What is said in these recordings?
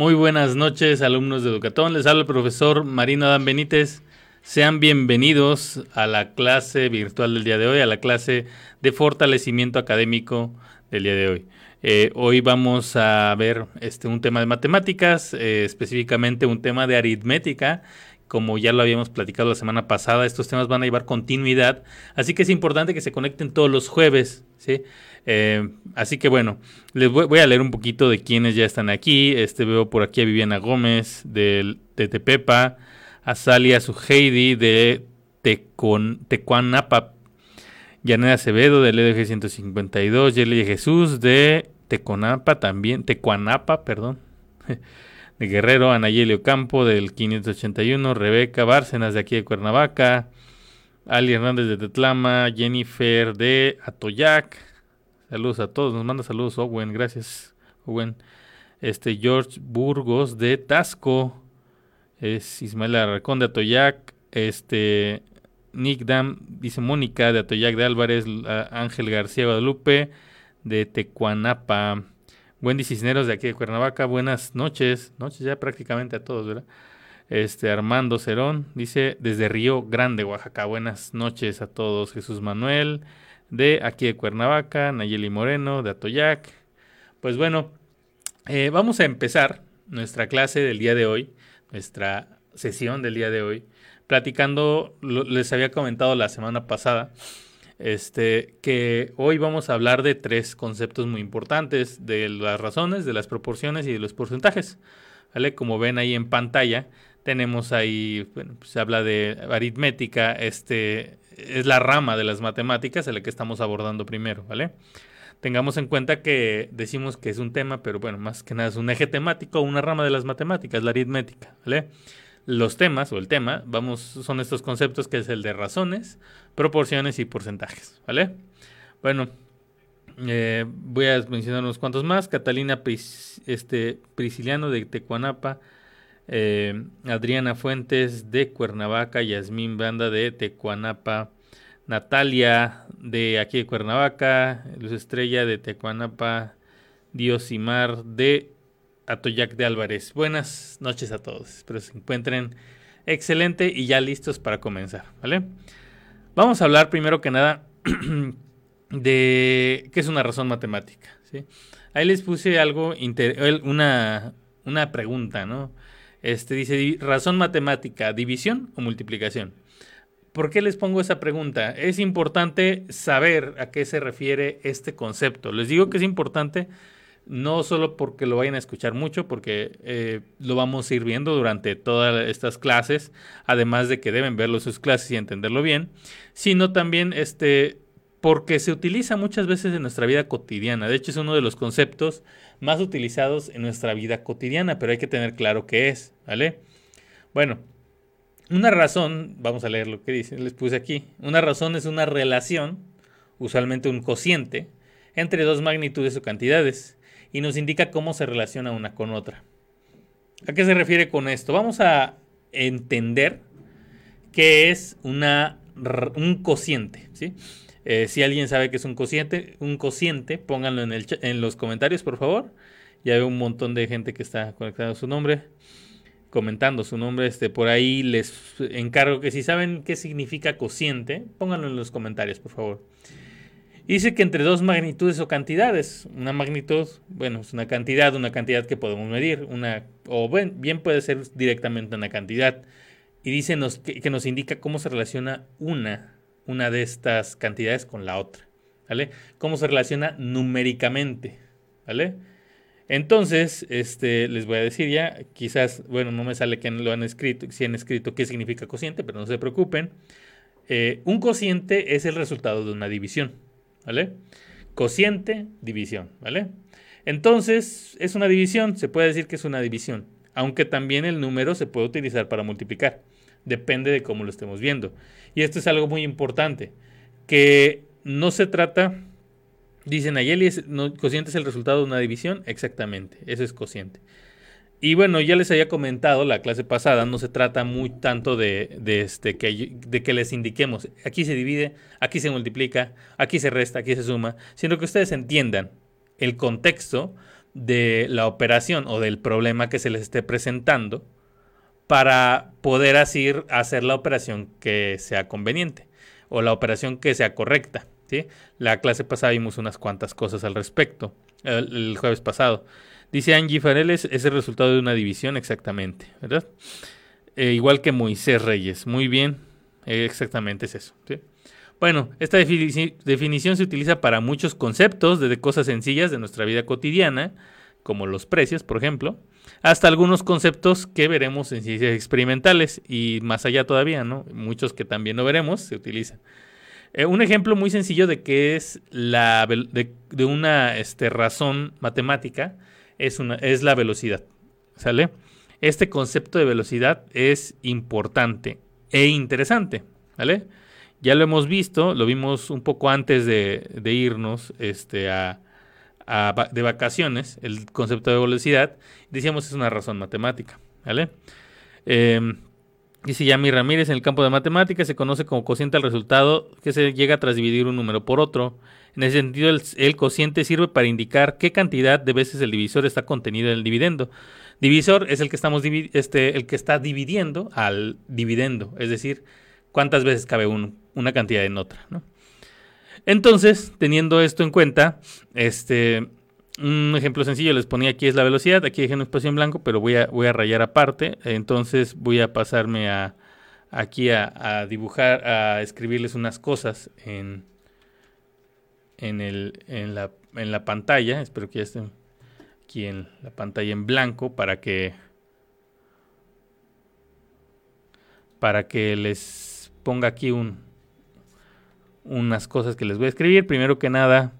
Muy buenas noches, alumnos de Educatón. Les habla el profesor Marino Adán Benítez. Sean bienvenidos a la clase virtual del día de hoy, a la clase de fortalecimiento académico del día de hoy. Eh, hoy vamos a ver este, un tema de matemáticas, eh, específicamente un tema de aritmética. Como ya lo habíamos platicado la semana pasada, estos temas van a llevar continuidad, así que es importante que se conecten todos los jueves, ¿sí? Eh, así que bueno, les voy, a leer un poquito de quienes ya están aquí. Este veo por aquí a Viviana Gómez de, de Tepepa, a Salia Suheidi de Tecuanapa, Yaneda Acevedo del EDG 152, Yerli Jesús de Teconapa también, Tecuanapa, perdón, de Guerrero, Anayeli Ocampo del 581, Rebeca Bárcenas de aquí de Cuernavaca, Ali Hernández de Tetlama, Jennifer de Atoyac, saludos a todos, nos manda saludos Owen, gracias Owen, este George Burgos de Tasco, es Ismael Arracón de Atoyac, este Nick Dam, dice Mónica de Atoyac de Álvarez, Ángel García Guadalupe de Tecuanapa, Wendy Cisneros de aquí de Cuernavaca, buenas noches, noches ya prácticamente a todos, ¿verdad? Este Armando Cerón dice desde Río Grande, Oaxaca, buenas noches a todos. Jesús Manuel de aquí de Cuernavaca, Nayeli Moreno de Atoyac. Pues bueno, eh, vamos a empezar nuestra clase del día de hoy, nuestra sesión del día de hoy, platicando, les había comentado la semana pasada, este, que hoy vamos a hablar de tres conceptos muy importantes, de las razones, de las proporciones y de los porcentajes. ¿vale? Como ven ahí en pantalla, tenemos ahí, pues se habla de aritmética, este, es la rama de las matemáticas en la que estamos abordando primero, ¿vale? Tengamos en cuenta que decimos que es un tema, pero bueno, más que nada es un eje temático, una rama de las matemáticas, la aritmética, ¿vale? los temas o el tema, vamos, son estos conceptos que es el de razones, proporciones y porcentajes, ¿vale? Bueno, eh, voy a mencionar unos cuantos más. Catalina este, Prisciliano de Tecuanapa, eh, Adriana Fuentes de Cuernavaca, Yasmín Banda de Tecuanapa, Natalia de aquí de Cuernavaca, Luz Estrella de Tecuanapa, Diosimar de Atoyac de Álvarez. Buenas noches a todos. Espero se encuentren excelente y ya listos para comenzar, ¿vale? Vamos a hablar primero que nada de qué es una razón matemática. Ahí les puse algo, una, una pregunta, ¿no? Este dice, razón matemática, división o multiplicación. ¿Por qué les pongo esa pregunta? Es importante saber a qué se refiere este concepto. Les digo que es importante no solo porque lo vayan a escuchar mucho, porque eh, lo vamos a ir viendo durante todas estas clases, además de que deben verlo sus clases y entenderlo bien, sino también este, porque se utiliza muchas veces en nuestra vida cotidiana. De hecho, es uno de los conceptos más utilizados en nuestra vida cotidiana, pero hay que tener claro qué es, ¿vale? Bueno, una razón, vamos a leer lo que dice, les puse aquí, una razón es una relación, usualmente un cociente, entre dos magnitudes o cantidades y nos indica cómo se relaciona una con otra. ¿A qué se refiere con esto? Vamos a entender qué es una, un cociente. ¿sí? Eh, si alguien sabe qué es un cociente, un cociente, pónganlo en, los comentarios, por favor. Ya veo un montón de gente que está conectando su nombre, comentando su nombre. Este, por ahí les encargo que si saben qué significa cociente, pónganlo en los comentarios, por favor. Dice que entre dos magnitudes o cantidades, una magnitud, bueno, es una cantidad, una cantidad que podemos medir, una, o bien puede ser directamente una cantidad. Y dice que, nos indica cómo se relaciona una, una de estas cantidades con la otra, ¿vale? Cómo se relaciona numéricamente, ¿vale? Entonces, este, les voy a decir ya, quizás, bueno, no me sale que lo han escrito, si han escrito qué significa cociente, pero no se preocupen. Eh, un cociente es el resultado de una división. ¿vale? Cociente, división, ¿vale? Entonces, es una división, se puede decir que es una división, aunque también el número se puede utilizar para multiplicar, depende de cómo lo estemos viendo. Y esto es algo muy importante, que no se trata, dicen Ayeli, cociente es el resultado de una división, exactamente, eso es cociente. Y bueno, ya les había comentado la clase pasada, no se trata muy tanto de, este, que, de que les indiquemos, aquí se divide, aquí se multiplica, aquí se resta, aquí se suma, sino que ustedes entiendan el contexto de la operación o del problema que se les esté presentando para poder así hacer la operación que sea conveniente o la operación que sea correcta. ¿sí? La clase pasada vimos unas cuantas cosas al respecto, el, jueves pasado. Dice Angie Fareles, es el resultado de una división exactamente, ¿verdad? Eh, igual que Moisés Reyes, muy bien, exactamente es eso. Bueno, esta definición se utiliza para muchos conceptos, desde cosas sencillas de nuestra vida cotidiana, como los precios, por ejemplo, hasta algunos conceptos que veremos en ciencias experimentales y más allá todavía, ¿no? Muchos que también no veremos se utilizan. Eh, un ejemplo muy sencillo de qué es la de, de una este, razón matemática es, una, es la velocidad. ¿Sale? Este concepto de velocidad es importante e interesante. ¿Vale? Ya lo hemos visto, lo vimos un poco antes de, irnos este, a, de vacaciones, el concepto de velocidad. Decíamos es una razón matemática. ¿Vale? Em, dice Yami Ramírez, en el campo de matemáticas se conoce como cociente al resultado que se llega tras dividir un número por otro. En ese sentido, el, cociente sirve para indicar qué cantidad de veces el divisor está contenido en el dividendo. Divisor es el que estamos este, el que está dividiendo al dividendo, es decir, cuántas veces cabe una cantidad en otra. Entonces, teniendo esto en cuenta, este, un ejemplo sencillo les ponía aquí es la velocidad, aquí dejé un espacio en blanco, pero voy a, voy a rayar aparte, entonces voy a pasarme a aquí a, dibujar, a escribirles unas cosas en, en, el, en, la, en la pantalla, espero que ya estén aquí en la pantalla en blanco para que para que les ponga aquí un, unas cosas que les voy a escribir. Primero que nada,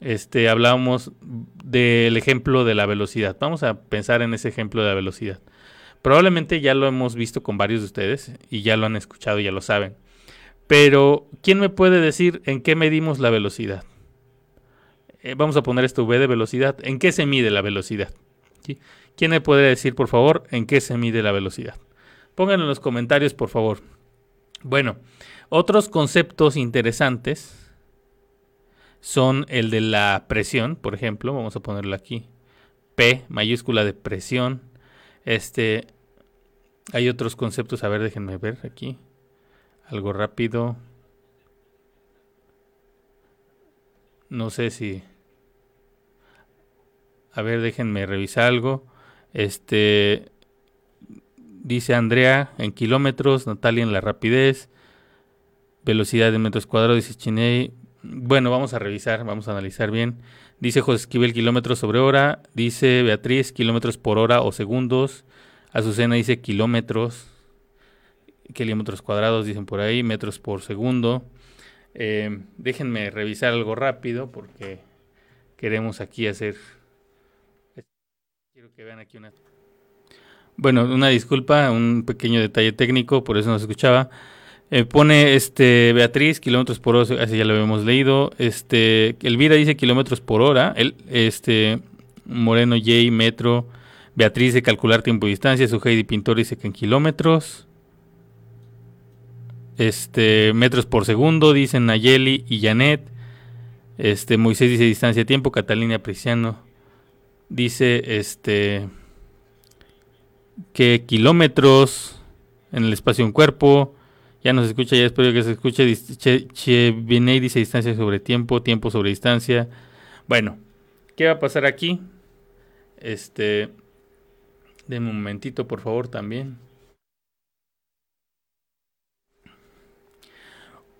este, hablábamos del ejemplo de la velocidad. Vamos a pensar en ese ejemplo de la velocidad. Probablemente ya lo hemos visto con varios de ustedes y ya lo han escuchado, ya lo saben. Pero, ¿quién me puede decir en qué medimos la velocidad? Eh, vamos a poner esto V de velocidad. ¿En qué se mide la velocidad? ¿Quién me puede decir, por favor, en qué se mide la velocidad? Pónganlo en los comentarios, por favor. Bueno, otros conceptos interesantes son el de la presión, por ejemplo, vamos a ponerlo aquí. P, mayúscula de presión. Este, hay otros conceptos, a ver, déjenme ver aquí. Algo rápido. No sé si... A ver, déjenme revisar algo. Este, dice Andrea en kilómetros, Natalia en la rapidez, velocidad de metros cuadrados, dice Chiney. Bueno, vamos a revisar, vamos a analizar bien. Dice José Esquivel kilómetros sobre hora, dice Beatriz kilómetros por hora o segundos, Azucena dice kilómetros, kilómetros cuadrados dicen por ahí, metros por segundo. Eh, déjenme revisar algo rápido porque queremos aquí hacer... Quiero que vean aquí una... Bueno, una disculpa, un pequeño detalle técnico, por eso no se escuchaba. Eh, pone este Beatriz, kilómetros por hora, así ya lo habíamos leído. Este, Elvira dice kilómetros por hora. El, este, Moreno J, metro. Beatriz de calcular tiempo y distancia. Su Heidi Pintor dice que en kilómetros. Este, metros por segundo, dicen Nayeli y Janet. Este, Moisés dice distancia tiempo. Catalina Preciano dice este que kilómetros en el espacio un cuerpo. Ya no se escucha, ya espero que se escuche. Chevinei dice distancia sobre tiempo, tiempo sobre distancia. Bueno, ¿qué va a pasar aquí? Este, denme un momentito, por favor, también.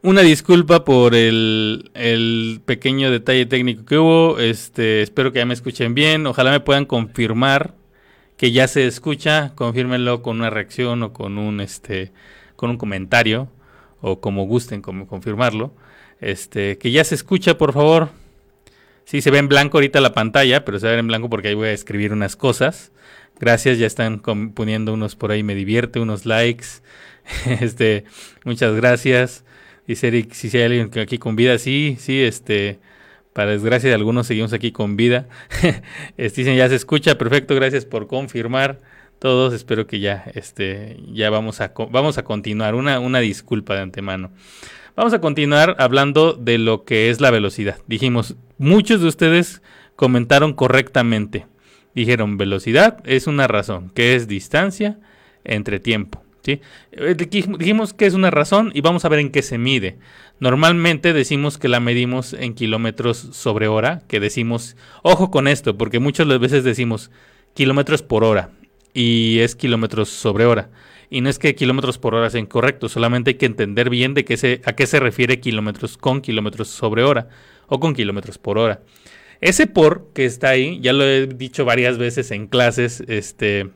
Una disculpa por el, el, pequeño detalle técnico que hubo. Este, espero que ya me escuchen bien. Ojalá me puedan confirmar que ya se escucha, confírmenlo con una reacción o con un este con un comentario o como gusten como confirmarlo. Este, que ya se escucha, por favor. Sí, se ve en blanco ahorita la pantalla, pero se ve en blanco porque ahí voy a escribir unas cosas. Gracias, ya están poniendo unos por ahí, me divierte, unos likes. este, muchas gracias. Dice Eric, si hay alguien aquí con vida, sí, sí, este, para desgracia de algunos seguimos aquí con vida. Este, dicen ya se escucha, perfecto, gracias por confirmar todos. Espero que ya, este, ya vamos a, vamos a continuar. Una, una disculpa de antemano. Vamos a continuar hablando de lo que es la velocidad. Dijimos, muchos de ustedes comentaron correctamente. Dijeron velocidad es una razón, que es distancia entre tiempo. ¿sí? Eh, dijimos que es una razón y vamos a ver en qué se mide. Normalmente decimos que la medimos en kilómetros sobre hora, que decimos, ojo con esto, porque muchas veces decimos kilómetros por hora y es kilómetros sobre hora. Y no es que kilómetros por hora sea incorrecto, solamente hay que entender bien de qué se, a qué se refiere kilómetros con kilómetros sobre hora o con kilómetros por hora. Ese por que está ahí, ya lo he dicho varias veces en clases, este,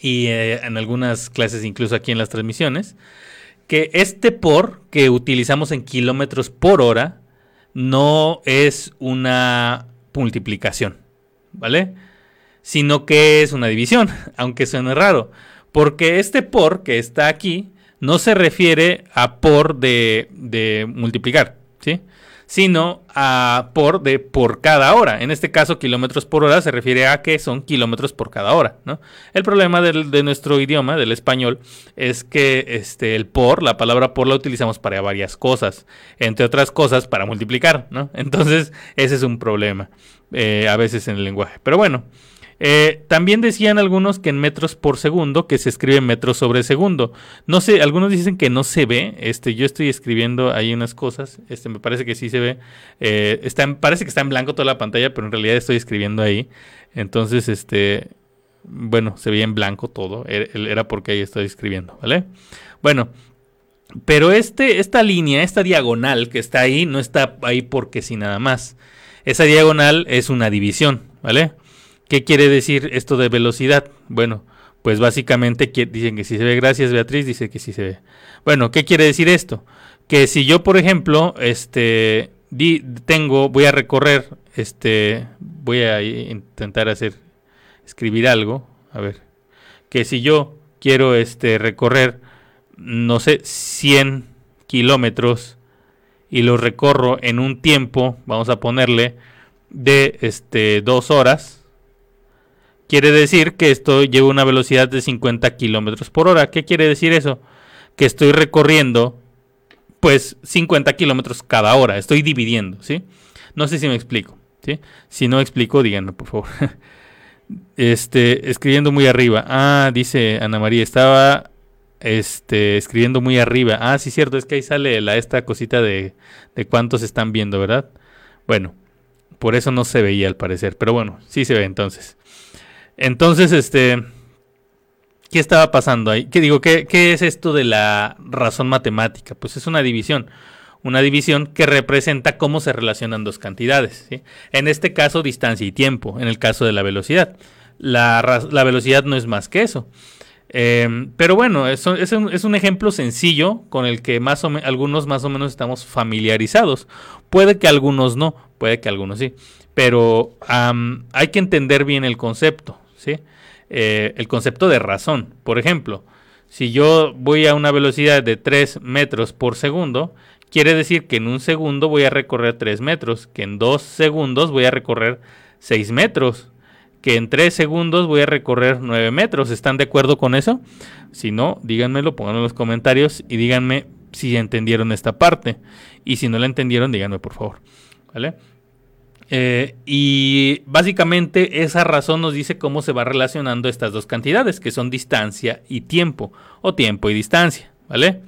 y eh, en algunas clases incluso aquí en las transmisiones, que este por que utilizamos en kilómetros por hora no es una multiplicación, ¿vale? Sino que es una división, aunque suene raro, porque este por que está aquí no se refiere a por de, de multiplicar, ¿sí? sino a por de por cada hora. En este caso, kilómetros por hora se refiere a que son kilómetros por cada hora. ¿no? El problema de nuestro idioma, del español, es que este, el por, la palabra por la utilizamos para varias cosas, entre otras cosas para multiplicar. ¿no? Entonces, ese es un problema eh, a veces en el lenguaje. Pero bueno. Eh, también decían algunos que en metros por segundo, que se escribe metros sobre segundo. No sé, algunos dicen que no se ve. Este, yo estoy escribiendo ahí unas cosas. Este, me parece que sí se ve. Eh, está parece que está en blanco toda la pantalla, pero en realidad estoy escribiendo ahí. Entonces, este, bueno, se veía en blanco todo. Er, era porque ahí estoy escribiendo, ¿vale? Bueno, pero este, esta línea, esta diagonal que está ahí, no está ahí porque sí nada más. Esa diagonal es una división, ¿vale? ¿Qué quiere decir esto de velocidad? Bueno, pues básicamente dicen que sí se ve. Gracias, Beatriz, dice que sí se ve. Bueno, ¿qué quiere decir esto? Que si yo, por ejemplo, este, tengo, voy a recorrer, este, voy a intentar hacer, escribir algo, a ver, que si yo quiero, este, recorrer, no sé, 100 kilómetros y lo recorro en un tiempo, vamos a ponerle, de, este, dos horas, Quiere decir que esto lleva una velocidad de 50 kilómetros por hora. ¿Qué quiere decir eso? Que estoy recorriendo, pues, 50 kilómetros cada hora. Estoy dividiendo, ¿sí? No sé si me explico, ¿sí? Si no explico, díganme, por favor. este, escribiendo muy arriba. Ah, dice Ana María, estaba este, escribiendo muy arriba. Ah, sí, cierto, es que ahí sale la, esta cosita de, de cuántos están viendo, ¿verdad? Bueno, por eso no se veía al parecer, pero bueno, sí se ve entonces. Entonces, este, ¿qué estaba pasando ahí? ¿Qué digo? ¿Qué, es esto de la razón matemática? Pues es una división. Una división que representa cómo se relacionan dos cantidades. En este caso, distancia y tiempo. En el caso de la velocidad. La, velocidad no es más que eso. Em, pero bueno, es, es, un, es, un, ejemplo sencillo con el que más o algunos más o menos estamos familiarizados. Puede que algunos no, puede que algunos sí. Pero hay que entender bien el concepto. Eh, el concepto de razón. Por ejemplo, si yo voy a una velocidad de 3 metros por segundo, quiere decir que en un segundo voy a recorrer 3 metros, que en 2 segundos voy a recorrer 6 metros, que en 3 segundos voy a recorrer 9 metros. ¿Están de acuerdo con eso? Si no, díganmelo, pónganlo en los comentarios y díganme si entendieron esta parte. Y si no la entendieron, díganme por favor. ¿Vale? Eh, y básicamente esa razón nos dice cómo se va relacionando estas dos cantidades, que son distancia y tiempo, o tiempo y distancia, ¿vale?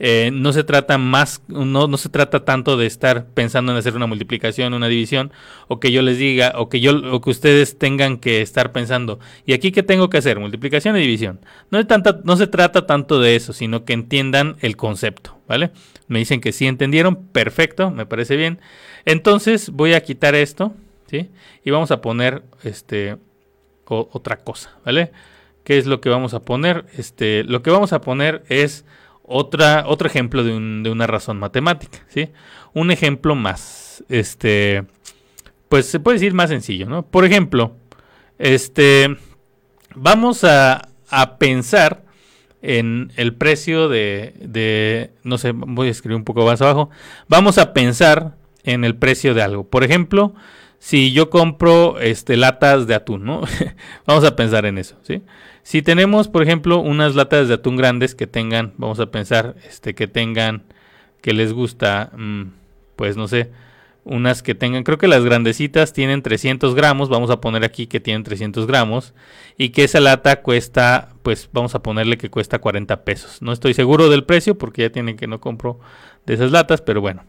Eh, no se trata más, no, no, se trata tanto de estar pensando en hacer una multiplicación, una división, o que yo les diga, o que yo, o que ustedes tengan que estar pensando, ¿y aquí qué tengo que hacer? Multiplicación y división. No, tanta, no se trata tanto de eso, sino que entiendan el concepto, ¿vale? Me dicen que sí entendieron, perfecto, me parece bien. Entonces voy a quitar esto, ¿sí? Y vamos a poner este otra cosa, ¿vale? ¿Qué es lo que vamos a poner? Este, lo que vamos a poner es otra, otro ejemplo de, una razón matemática, ¿sí? Un ejemplo más, este, pues se puede decir más sencillo, ¿no? Por ejemplo, este, vamos a, pensar en el precio de, de, no sé, voy a escribir un poco más abajo, vamos a pensar en el precio de algo. Por ejemplo, si yo compro este, latas de atún, ¿no? vamos a pensar en eso, ¿sí? Si tenemos, por ejemplo, unas latas de atún grandes que tengan, vamos a pensar, este, que tengan, que les gusta, mm, pues no sé, unas que tengan, creo que las grandecitas tienen 300 gramos, vamos a poner aquí que tienen 300 gramos, y que esa lata cuesta, pues vamos a ponerle que cuesta 40 pesos. No estoy seguro del precio porque ya tienen que no compro de esas latas, pero bueno.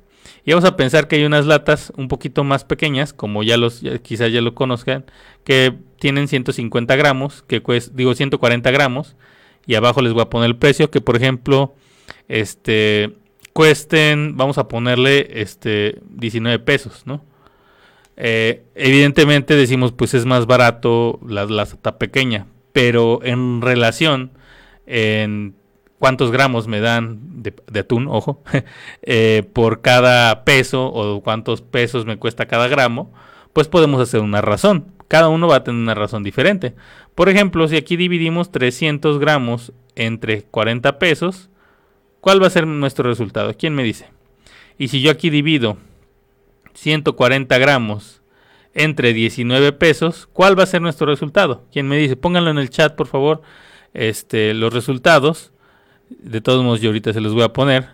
Y vamos a pensar que hay unas latas un poquito más pequeñas, como ya los, quizás ya lo conozcan, que tienen 150 gramos, que cuesta, digo 140 gramos, y abajo les voy a poner el precio, que por ejemplo, este, cuesten, vamos a ponerle este 19 pesos, ¿no? Eh, evidentemente decimos, pues es más barato la lata pequeña, pero en relación en cuántos gramos me dan de, atún, ojo, eh, por cada peso o cuántos pesos me cuesta cada gramo, pues podemos hacer una razón. Cada uno va a tener una razón diferente. Por ejemplo, si aquí dividimos 300 gramos entre 40 pesos, ¿Cuál va a ser nuestro resultado? ¿Quién me dice? Y si yo aquí divido 140 gramos entre 19 pesos, ¿cuál va a ser nuestro resultado? ¿Quién me dice? Pónganlo en el chat, por favor, este, los resultados. De todos modos, yo ahorita se los voy a poner.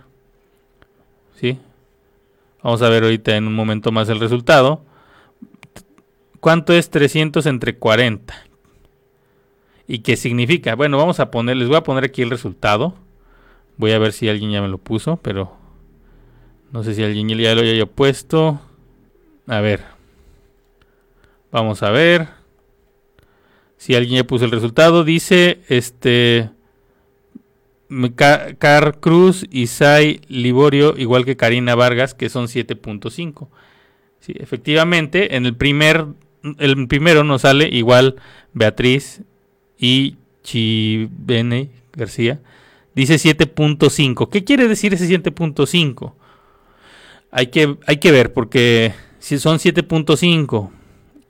¿Sí? Vamos a ver ahorita en un momento más el resultado. ¿Cuánto es 300 entre 40? ¿Y qué significa? Bueno, vamos a poner, les voy a poner aquí el resultado. Voy a ver si alguien ya me lo puso, pero no sé si alguien ya lo haya puesto. A ver. Vamos a ver. Si alguien ya puso el resultado, dice este Car Cruz, Isai Liborio, igual que Karina Vargas, que son 7.5. Sí, efectivamente, en el primer el primero nos sale igual Beatriz y Chibene García Dice 7.5. ¿Qué quiere decir ese 7.5? Hay que, hay que ver, porque si son 7.5,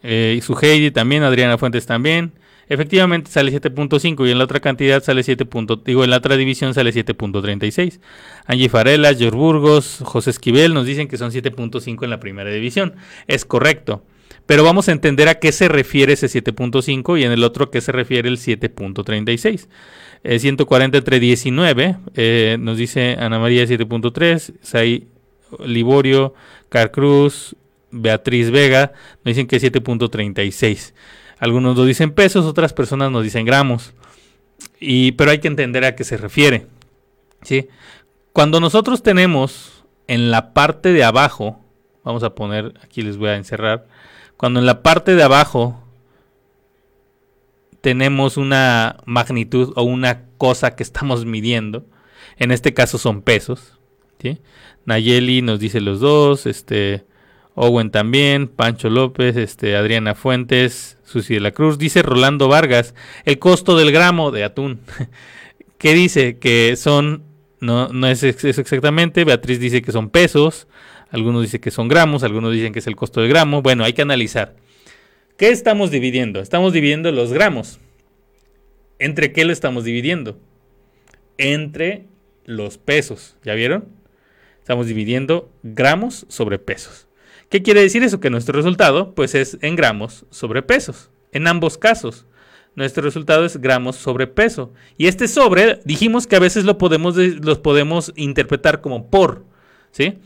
eh, su Heidi también, Adriana Fuentes también, efectivamente sale 7.5 y en la otra cantidad sale 7. digo, en la otra división sale 7.36. Angie Farela, George Burgos, José Esquivel nos dicen que son 7.5 en la primera división. Es correcto. Pero vamos a entender a qué se refiere ese 7.5 y en el otro a qué se refiere el 7.36. 140 entre 19, eh, nos dice Ana María 7.3, Sai Liborio, Carcruz, Beatriz Vega, nos dicen que es 7.36. Algunos nos dicen pesos, otras personas nos dicen gramos. Y, pero hay que entender a qué se refiere. ¿sí? Cuando nosotros tenemos en la parte de abajo, vamos a poner, aquí les voy a encerrar, cuando en la parte de abajo tenemos una magnitud o una cosa que estamos midiendo. En este caso son pesos. Nayeli nos dice los dos, este Owen también, Pancho López, este Adriana Fuentes, Susi de la Cruz, dice Rolando Vargas, el costo del gramo de atún. ¿Qué dice? Que son, no, no es eso exactamente, Beatriz dice que son pesos, algunos dicen que son gramos, algunos dicen que es el costo del gramo. Bueno, hay que analizar. ¿Qué estamos dividiendo? Estamos dividiendo los gramos. ¿Entre qué lo estamos dividiendo? Entre los pesos. ¿Ya vieron? Estamos dividiendo gramos sobre pesos. ¿Qué quiere decir eso? Que nuestro resultado pues es en gramos sobre pesos. En ambos casos. Nuestro resultado es gramos sobre peso. Y este sobre, dijimos que a veces lo podemos, los podemos interpretar como por. ¿Sí?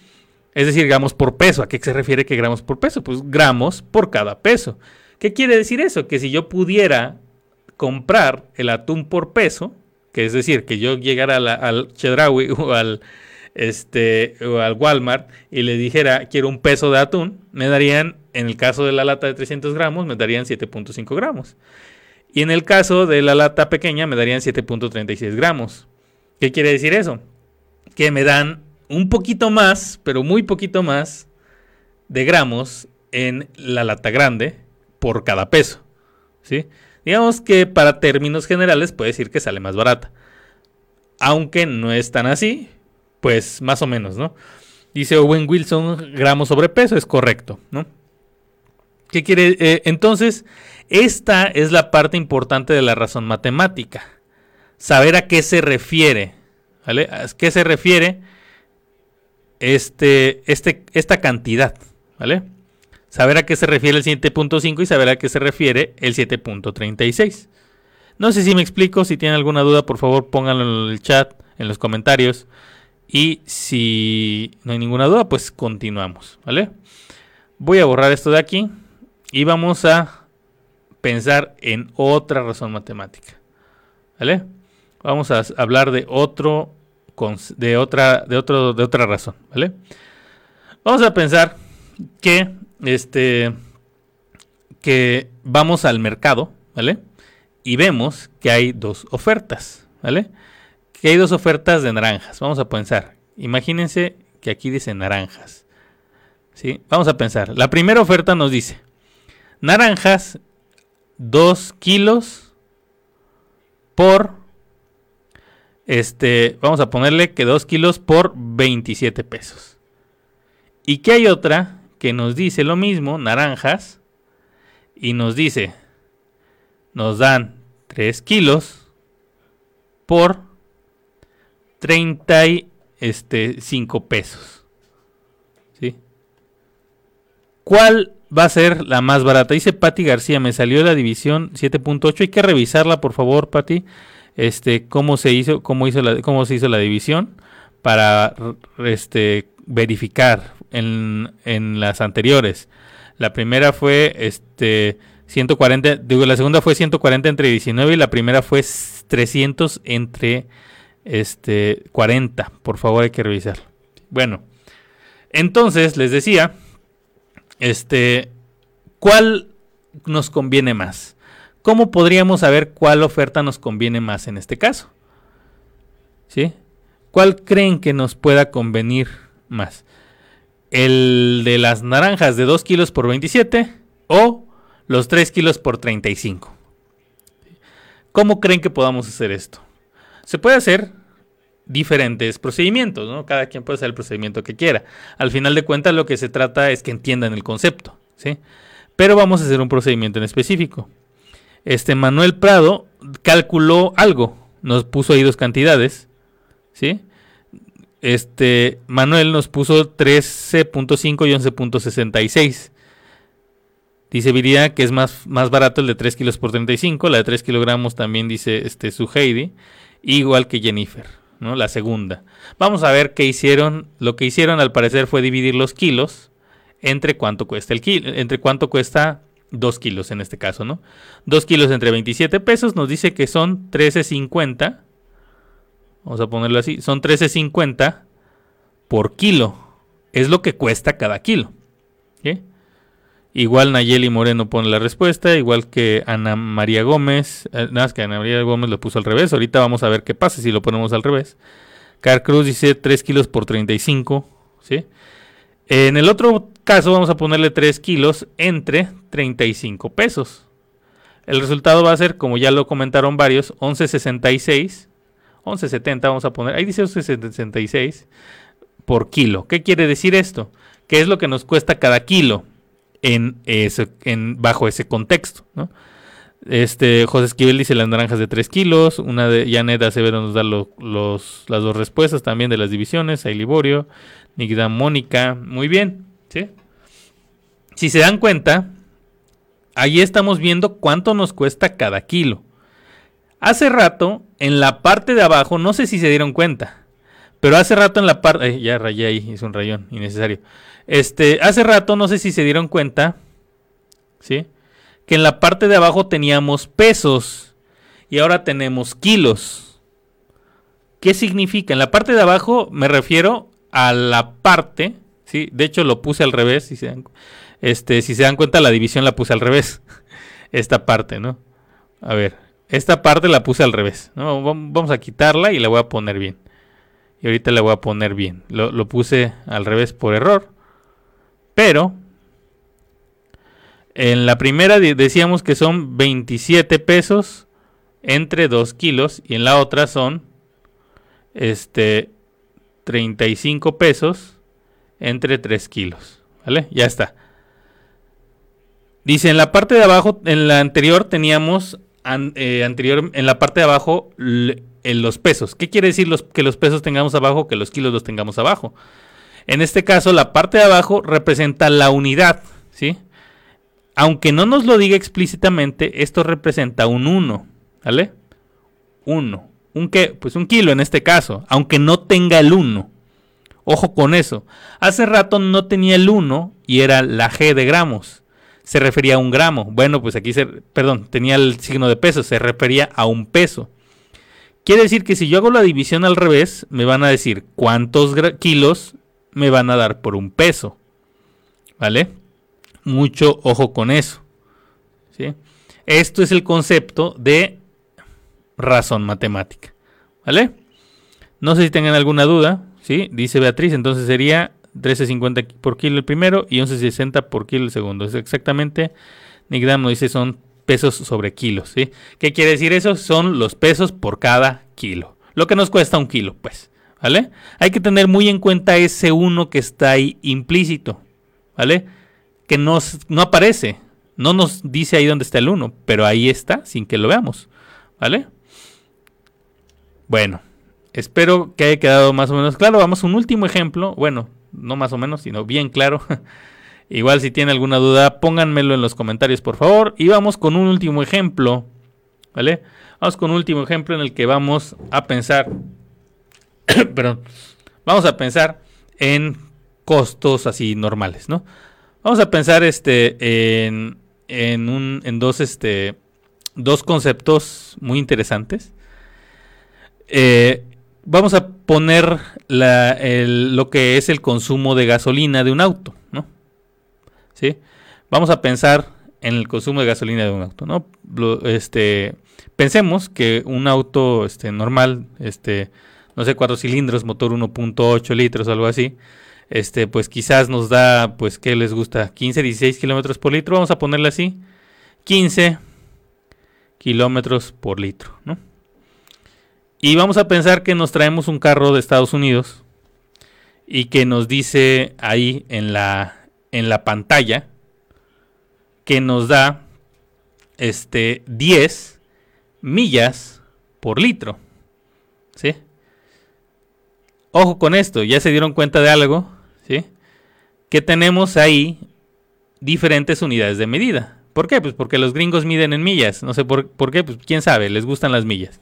Es decir, gramos por peso. ¿A qué se refiere que gramos por peso? Pues gramos por cada peso. ¿Qué quiere decir eso? Que si yo pudiera comprar el atún por peso, que es decir, que yo llegara al Chedraui o al, este, al Walmart y le dijera quiero un peso de atún, me darían, en el caso de la lata de 300 gramos, me darían 7.5 gramos. Y en el caso de la lata pequeña, me darían 7.36 gramos. ¿Qué quiere decir eso? Que me dan un poquito más, pero muy poquito más de gramos en la lata grande por cada peso. ¿sí? Digamos que para términos generales puede decir que sale más barata. Aunque no es tan así, pues más o menos, ¿no? Dice Owen Wilson, gramos sobrepeso, es correcto, ¿no? ¿Qué quiere? Eh, entonces, esta es la parte importante de la razón matemática. Saber a qué se refiere, ¿vale? ¿A qué se refiere? este, este, esta cantidad, ¿vale? Saber a qué se refiere el 7.5 y saber a qué se refiere el 7.36. No sé si me explico, si tienen alguna duda, por favor pónganlo en el chat, en los comentarios. Y si no hay ninguna duda, pues continuamos, ¿vale? Voy a borrar esto de aquí y vamos a pensar en otra razón matemática. ¿Vale? Vamos a hablar de otro de otra de otro de otra razón, ¿vale? Vamos a pensar que este que vamos al mercado, ¿vale? Y vemos que hay dos ofertas, ¿vale? Que hay dos ofertas de naranjas. Vamos a pensar. Imagínense que aquí dice naranjas. ¿Sí? Vamos a pensar. La primera oferta nos dice naranjas 2 kilos por este, vamos a ponerle que 2 kilos por 27 pesos. Y que hay otra que nos dice lo mismo, naranjas, y nos dice, nos dan 3 kilos por 35 este, pesos. ¿Sí? ¿Cuál va a ser la más barata? Dice Patti García, me salió la división 7.8, hay que revisarla por favor, Patti. Este, cómo se hizo, cómo hizo la, cómo se hizo la división para este verificar en, en las anteriores. La primera fue este 140, digo, la segunda fue 140 entre 19 y la primera fue 300 entre este 40. Por favor, hay que revisarlo. Bueno, entonces les decía, este, ¿cuál nos conviene más? ¿Cómo podríamos saber cuál oferta nos conviene más en este caso? ¿Sí? ¿Cuál creen que nos pueda convenir más? ¿El de las naranjas de 2 kilos por 27 o los 3 kilos por 35? ¿Cómo creen que podamos hacer esto? Se puede hacer diferentes procedimientos, ¿no? Cada quien puede hacer el procedimiento que quiera. Al final de cuentas lo que se trata es que entiendan el concepto, ¿sí? Pero vamos a hacer un procedimiento en específico. Este Manuel Prado calculó algo, nos puso ahí dos cantidades, ¿sí? Este Manuel nos puso 13.5 y 11.66. Dice Viria que es más, más barato el de 3 kilos por 35. La de 3 kilogramos también dice este, su Heidi. Igual que Jennifer, ¿no? La segunda. Vamos a ver qué hicieron. Lo que hicieron al parecer fue dividir los kilos entre cuánto cuesta el kilo, entre cuánto cuesta 2 kilos en este caso, ¿no? 2 kilos entre 27 pesos nos dice que son 13.50. Vamos a ponerlo así. Son 13.50 por kilo. Es lo que cuesta cada kilo. Igual Nayeli Moreno pone la respuesta, igual que Ana María Gómez. Eh, nada más que Ana María Gómez lo puso al revés. Ahorita vamos a ver qué pasa si lo ponemos al revés. Car Cruz dice 3 kilos por 35. ¿sí? En el otro caso vamos a ponerle 3 kilos entre 35 pesos. El resultado va a ser, como ya lo comentaron varios, 11.66, 11.70 vamos a poner, ahí dice 11.66 por kilo. ¿Qué quiere decir esto? ¿Qué es lo que nos cuesta cada kilo en, ese, en bajo ese contexto? Este, José Esquivel dice las naranjas de 3 kilos. Una de Janet Acevedo nos da los, las dos respuestas también de las divisiones. Hay Liborio. Nikita Mónica. Muy bien. ¿sí? Si se dan cuenta, ahí estamos viendo cuánto nos cuesta cada kilo. Hace rato, en la parte de abajo, no sé si se dieron cuenta, pero hace rato en la parte... Eh, ya rayé ahí, hice un rayón innecesario. Este, hace rato, no sé si se dieron cuenta, ¿sí? Que en la parte de abajo teníamos pesos y ahora tenemos kilos. ¿Qué significa? En la parte de abajo me refiero a la parte, ¿sí? De hecho lo puse al revés, si se este, si se dan cuenta la división la puse al revés, esta parte, ¿no? A ver, esta parte la puse al revés, ¿no? Vamos a quitarla y la voy a poner bien. Y ahorita la voy a poner bien. Lo, lo puse al revés por error. Pero en la primera decíamos que son 27 pesos entre 2 kilos y en la otra son este 35 pesos entre 3 kilos. ¿Vale? Ya está. Dice, en la parte de abajo, en la anterior teníamos, eh, anterior, en la parte de abajo, en los pesos. ¿Qué quiere decir los, que los pesos tengamos abajo, que los kilos los tengamos abajo? En este caso, la parte de abajo representa la unidad, ¿sí? Aunque no nos lo diga explícitamente, esto representa un 1, ¿vale? 1. ¿Un qué? Pues un kilo en este caso, aunque no tenga el 1. Ojo con eso. Hace rato no tenía el 1 y era la G de gramos. Se refería a un gramo. Bueno, pues aquí se, perdón, tenía el signo de peso, se refería a un peso. Quiere decir que si yo hago la división al revés, me van a decir cuántos kilos me van a dar por un peso. ¿Vale? Mucho ojo con eso. ¿sí? Esto es el concepto de razón matemática. ¿Vale? No sé si tengan alguna duda. ¿sí? Dice Beatriz, entonces sería 13.50 por kilo el primero y 11.60 por kilo el segundo. Es exactamente, Nickdam nos dice son pesos sobre kilos. ¿sí? ¿Qué quiere decir eso? Son los pesos por cada kilo. Lo que nos cuesta un kilo, pues. ¿Vale? Hay que tener muy en cuenta ese 1 que está ahí implícito. ¿Vale? Que nos, no aparece. No nos dice ahí dónde está el 1, pero ahí está sin que lo veamos. ¿Vale? Bueno, espero que haya quedado más o menos claro. Vamos a un último ejemplo. Bueno, no más o menos, sino bien claro. Igual si tienen alguna duda, pónganmelo en los comentarios, por favor. Y vamos con un último ejemplo. ¿Vale? Vamos con un último ejemplo en el que vamos a pensar. perdón. Vamos a pensar en costos así normales, ¿no? Vamos a pensar este en, en, un, en dos, este, dos conceptos muy interesantes. Eh, vamos a poner lo que es el consumo de gasolina de un auto, ¿no? ¿Sí? Vamos a pensar en el consumo de gasolina de un auto, ¿no? este, pensemos que un auto este, normal, este, no sé, cuatro cilindros, motor 1.8 litros algo así, este, pues quizás nos da, pues, ¿qué les gusta? 15, 16 kilómetros por litro, vamos a ponerle así, 15 kilómetros por litro, ¿no? Y vamos a pensar que nos traemos un carro de Estados Unidos y que nos dice ahí en la, en la pantalla que nos da este 10 millas por litro. ¿Sí? Ojo con esto, ya se dieron cuenta de algo, ¿sí? Que tenemos ahí diferentes unidades de medida. ¿Por qué? Pues porque los gringos miden en millas. No sé por, por qué, pues quién sabe, les gustan las millas.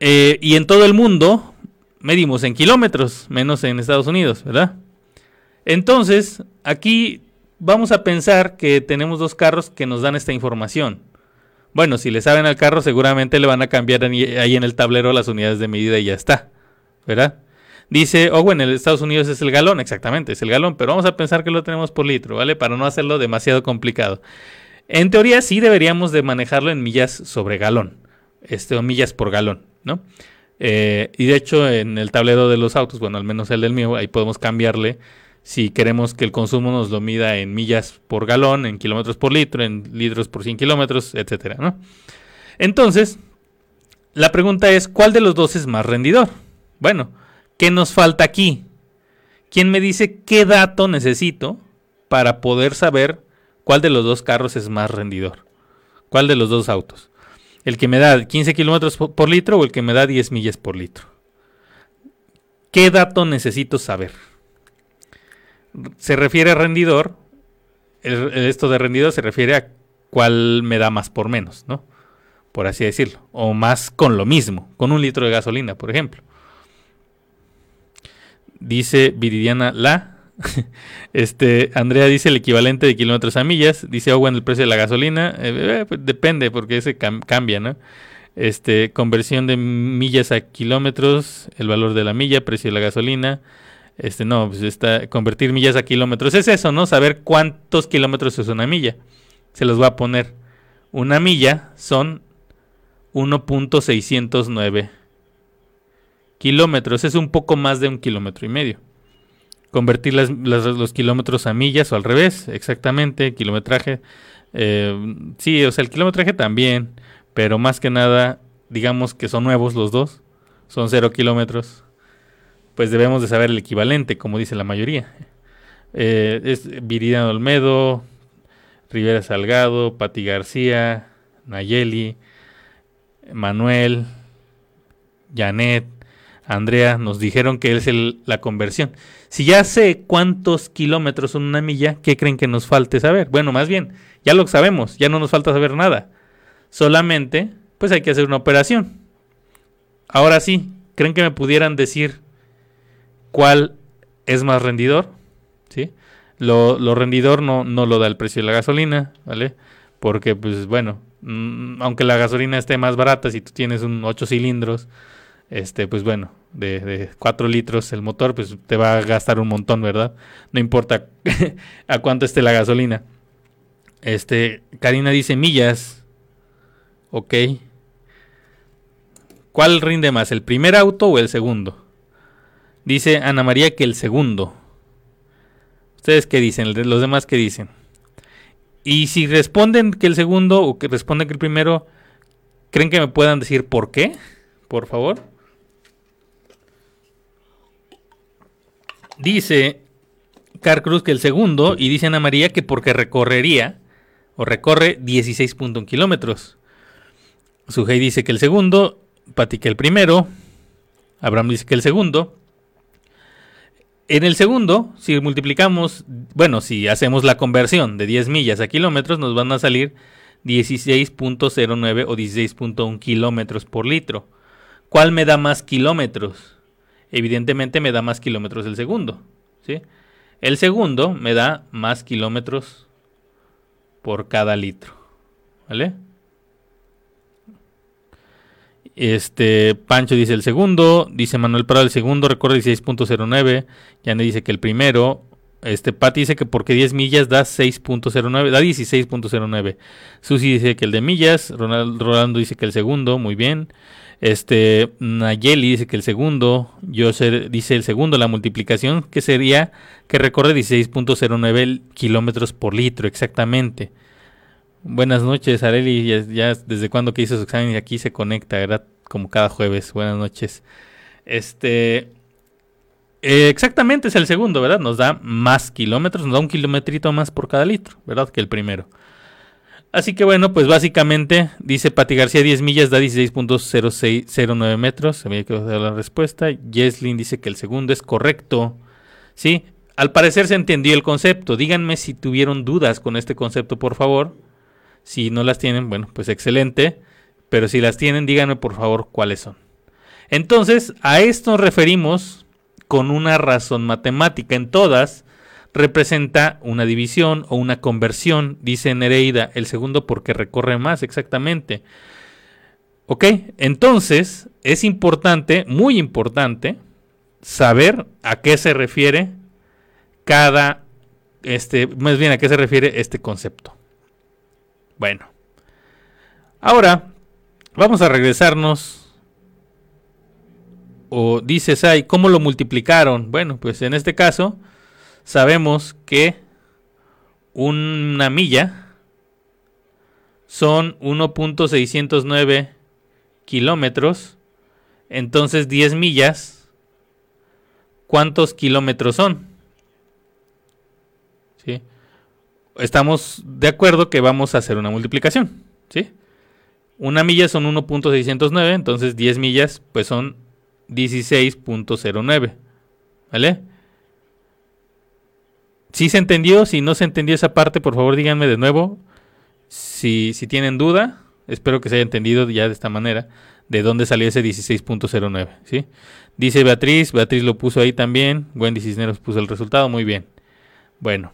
Eh, y en todo el mundo medimos en kilómetros, menos en Estados Unidos, ¿verdad? Entonces, aquí vamos a pensar que tenemos dos carros que nos dan esta información. Bueno, si le saben al carro, seguramente le van a cambiar ahí en el tablero las unidades de medida y ya está, ¿verdad? Dice, oh, bueno, en Estados Unidos es el galón, exactamente, es el galón, pero vamos a pensar que lo tenemos por litro, ¿vale? Para no hacerlo demasiado complicado. En teoría sí deberíamos de manejarlo en millas sobre galón, este, o millas por galón. ¿No? Eh, y de hecho en el tablero de los autos, bueno, al menos el del mío, ahí podemos cambiarle si queremos que el consumo nos lo mida en millas por galón, en kilómetros por litro, en litros por 100 kilómetros, etcétera. Entonces, la pregunta es, ¿cuál de los dos es más rendidor? Bueno, ¿qué nos falta aquí? ¿Quién me dice qué dato necesito para poder saber cuál de los dos carros es más rendidor? ¿Cuál de los dos autos? El que me da 15 kilómetros por litro o el que me da 10 millas por litro. ¿Qué dato necesito saber? Se refiere a rendidor. esto de rendidor se refiere a cuál me da más por menos, ¿no? Por así decirlo. O más con lo mismo, con un litro de gasolina, por ejemplo. Dice Viridiana La, este, Andrea dice el equivalente de kilómetros a millas. Dice Owen el precio de la gasolina. Eh, eh, pues depende, porque ese cambia, ¿no? Este, conversión de millas a kilómetros, el valor de la milla, precio de la gasolina. Este, no, pues está, convertir millas a kilómetros. Es eso, ¿no? Saber cuántos kilómetros es una milla. Se los va a poner. Una milla son 1.609 kilómetros. Es un poco más de un kilómetro y medio convertir los kilómetros a millas o al revés, exactamente, kilometraje. Eh, sí, o sea, el kilometraje también, pero más que nada, digamos que son nuevos los dos, son cero kilómetros, pues debemos de saber el equivalente, como dice la mayoría. Eh, es Viridiano Olmedo, Rivera Salgado, Pati García, Nayeli, Manuel, Janet, Andrea, nos dijeron que es la conversión. Si ya sé cuántos kilómetros son una milla, ¿qué creen que nos falte saber? Bueno, más bien, ya lo sabemos, ya no nos falta saber nada. Solamente, pues hay que hacer una operación. Ahora sí, ¿creen que me pudieran decir cuál es más rendidor, ¿sí? Lo, lo rendidor no, no lo da el precio de la gasolina, ¿vale? Porque, pues bueno, mm, aunque la gasolina esté más barata, si tú tienes un 8 cilindros, este, pues bueno, de, de 4 litros el motor, pues te va a gastar un montón, ¿verdad? No importa a cuánto esté la gasolina. Este, Karina dice millas. Ok. ¿Cuál rinde más, el primer auto o el segundo? Dice Ana María que el segundo. ¿Ustedes qué dicen? Los demás qué dicen. Y si responden que el segundo o que responden que el primero, ¿creen que me puedan decir por qué? Por favor. Dice Car Cruz que el segundo y dice Ana María que porque recorrería o recorre 16.1 kilómetros. Sujei dice que el segundo, Pati que el primero, Abraham dice que el segundo. En el segundo, si multiplicamos, bueno, si hacemos la conversión de 10 millas a kilómetros, nos van a salir 16.09 o 16.1 kilómetros por litro. ¿Cuál me da más kilómetros? Evidentemente me da más kilómetros el segundo. ¿sí? El segundo me da más kilómetros por cada litro. ¿Vale? Este, Pancho dice el segundo, dice Manuel Prado el segundo, recorre 16.09, Yane dice que el primero, este Pati dice que porque 10 millas da 6.09, da 16.09. Susi dice que el de millas, Rolando dice que el segundo, muy bien. Este Nayeli dice que el segundo, dice el segundo, la multiplicación que sería que recorre 16.09 kilómetros por litro, exactamente. Buenas noches, Areli. Ya, desde cuando que hizo su examen y aquí se conecta, ¿verdad? Como cada jueves. Buenas noches. Este. Eh, exactamente es el segundo, ¿verdad? Nos da más kilómetros, nos da un kilometrito más por cada litro, ¿verdad? Que el primero. Así que bueno, pues básicamente dice Pati García 10 millas da 16.0609 metros. Había que dar la respuesta. Yeslin dice que el segundo es correcto. Sí, al parecer se entendió el concepto. Díganme si tuvieron dudas con este concepto, por favor. Si no las tienen, bueno, pues excelente. Pero si las tienen, díganme por favor cuáles son. Entonces, a esto nos referimos con una razón matemática. En todas representa una división o una conversión, dice Nereida. El segundo porque recorre más, exactamente. Ok, entonces es importante, muy importante, saber a qué se refiere cada, este, más bien a qué se refiere este concepto. Bueno. Ahora, vamos a regresarnos. O dice Sai, ¿cómo lo multiplicaron? Bueno, pues en este caso sabemos que una milla son 1.609 kilómetros. Entonces 10 millas, ¿cuántos kilómetros son? ¿Sí? estamos de acuerdo que vamos a hacer una multiplicación, ¿sí? Una milla son 1.609, entonces 10 millas pues son 16.09, ¿vale? Si se entendió, si no se entendió esa parte, por favor díganme de nuevo. Si, si tienen duda, espero que se haya entendido ya de esta manera, de dónde salió ese 16.09, ¿sí? Dice Beatriz, Beatriz lo puso ahí también, Wendy Cisneros puso el resultado, muy bien. Bueno,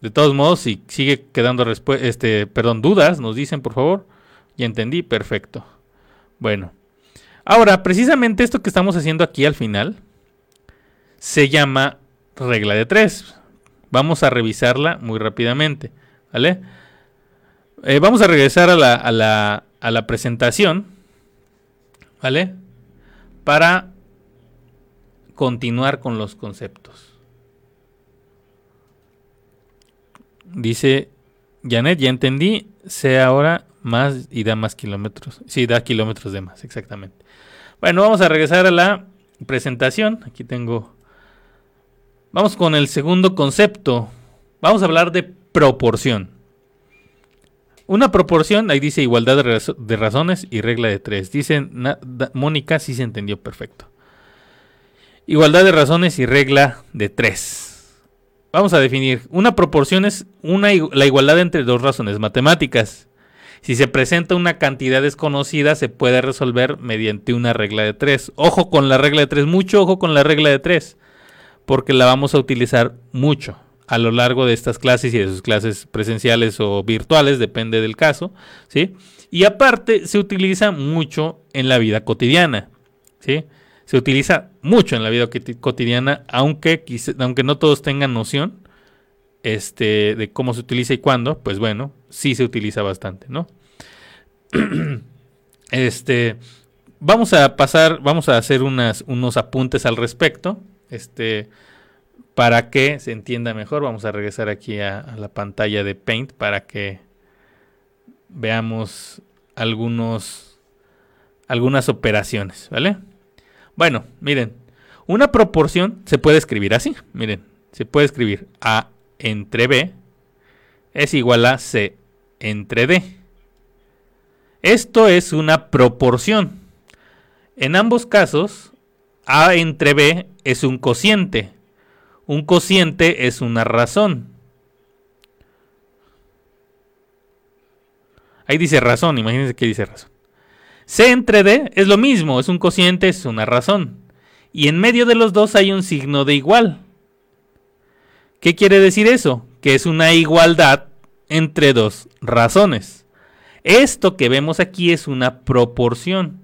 de todos modos, si sigue quedando este, perdón, dudas, nos dicen por favor. Ya entendí, perfecto. Bueno, ahora precisamente esto que estamos haciendo aquí al final se llama regla de tres. Vamos a revisarla muy rápidamente, ¿vale? Eh, vamos a regresar a la, a, la, a la presentación, ¿vale? Para continuar con los conceptos. Dice Janet, ya entendí, sea ahora más y da más kilómetros. Sí, da kilómetros de más, exactamente. Bueno, vamos a regresar a la presentación. Aquí tengo... Vamos con el segundo concepto. Vamos a hablar de proporción. Una proporción, ahí dice igualdad de, razones y regla de tres. Dice Mónica, sí se entendió perfecto. Igualdad de razones y regla de tres. Vamos a definir. Una proporción es una, la igualdad entre dos razones matemáticas. Si se presenta una cantidad desconocida, se puede resolver mediante una regla de tres. Ojo con la regla de tres, mucho ojo con la regla de tres. Porque la vamos a utilizar mucho a lo largo de estas clases y de sus clases presenciales o virtuales, depende del caso, ¿sí? Y aparte se utiliza mucho en la vida cotidiana, ¿sí? Se utiliza mucho en la vida cotidiana, aunque, aunque no todos tengan noción este, de cómo se utiliza y cuándo, pues bueno, sí se utiliza bastante, ¿no? este, vamos a pasar, vamos a hacer unas, unos apuntes al respecto, este, para que se entienda mejor. Vamos a regresar aquí a, la pantalla de Paint para que veamos algunos, algunas operaciones, ¿vale? Bueno, miren, una proporción se puede escribir así, miren, se puede escribir A entre B es igual a C entre D. Esto es una proporción. En ambos casos, A entre B es un cociente. Un cociente es una razón. Ahí dice razón, imagínense que dice razón. C entre D es lo mismo, es un cociente, es una razón. Y en medio de los dos hay un signo de igual. ¿Qué quiere decir eso? Que es una igualdad entre dos razones. Esto que vemos aquí es una proporción.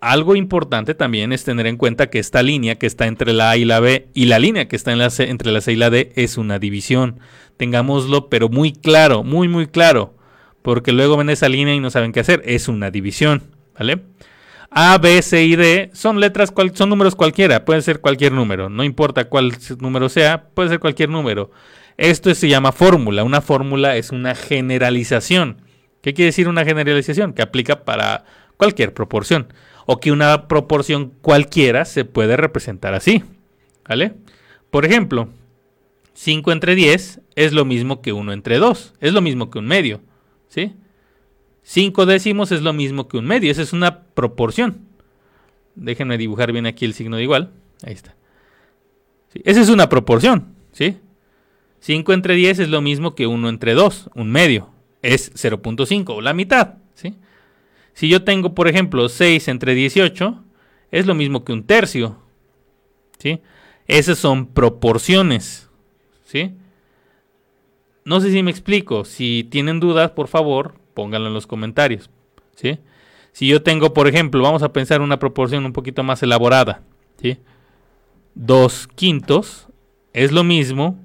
Algo importante también es tener en cuenta que esta línea que está entre la A y la B y la línea que está entre la C y la D es una división. Tengámoslo pero muy claro, muy muy claro, porque luego ven esa línea y no saben qué hacer. Es una división, ¿vale? A, B, C y D son letras, son números cualquiera, puede ser cualquier número, no importa cuál número sea, puede ser cualquier número. Esto se llama fórmula. Una fórmula es una generalización. ¿Qué quiere decir una generalización? Que aplica para cualquier proporción o que una proporción cualquiera se puede representar así. ¿Vale? Por ejemplo, 5 entre 10 es lo mismo que 1 entre 2, es lo mismo que un medio. ¿Sí? 5 décimos es lo mismo que un medio, esa es una proporción. Déjenme dibujar bien aquí el signo de igual. Ahí está. Esa es una proporción. ¿Sí? 5 entre 10 es lo mismo que 1 entre 2, un medio. Es 0.5 o la mitad. ¿sí? Si yo tengo, por ejemplo, 6 entre 18, es lo mismo que un tercio. ¿sí? Esas son proporciones. ¿sí? No sé si me explico. Si tienen dudas, por favor, pónganlo en los comentarios. ¿sí? Si yo tengo, por ejemplo, vamos a pensar una proporción un poquito más elaborada. ¿sí? 2 quintos es lo mismo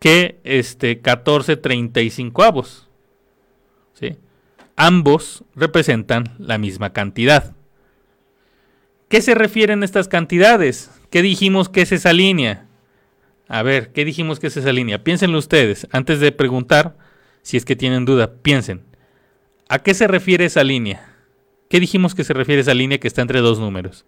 que este 1435 avos. Ambos representan la misma cantidad. ¿Qué se refieren estas cantidades? ¿Qué dijimos que es esa línea? A ver, ¿qué dijimos que es esa línea? Piénsenlo ustedes. Antes de preguntar, si es que tienen duda, piensen. ¿A qué se refiere esa línea? ¿Qué dijimos que se refiere esa línea que está entre dos números?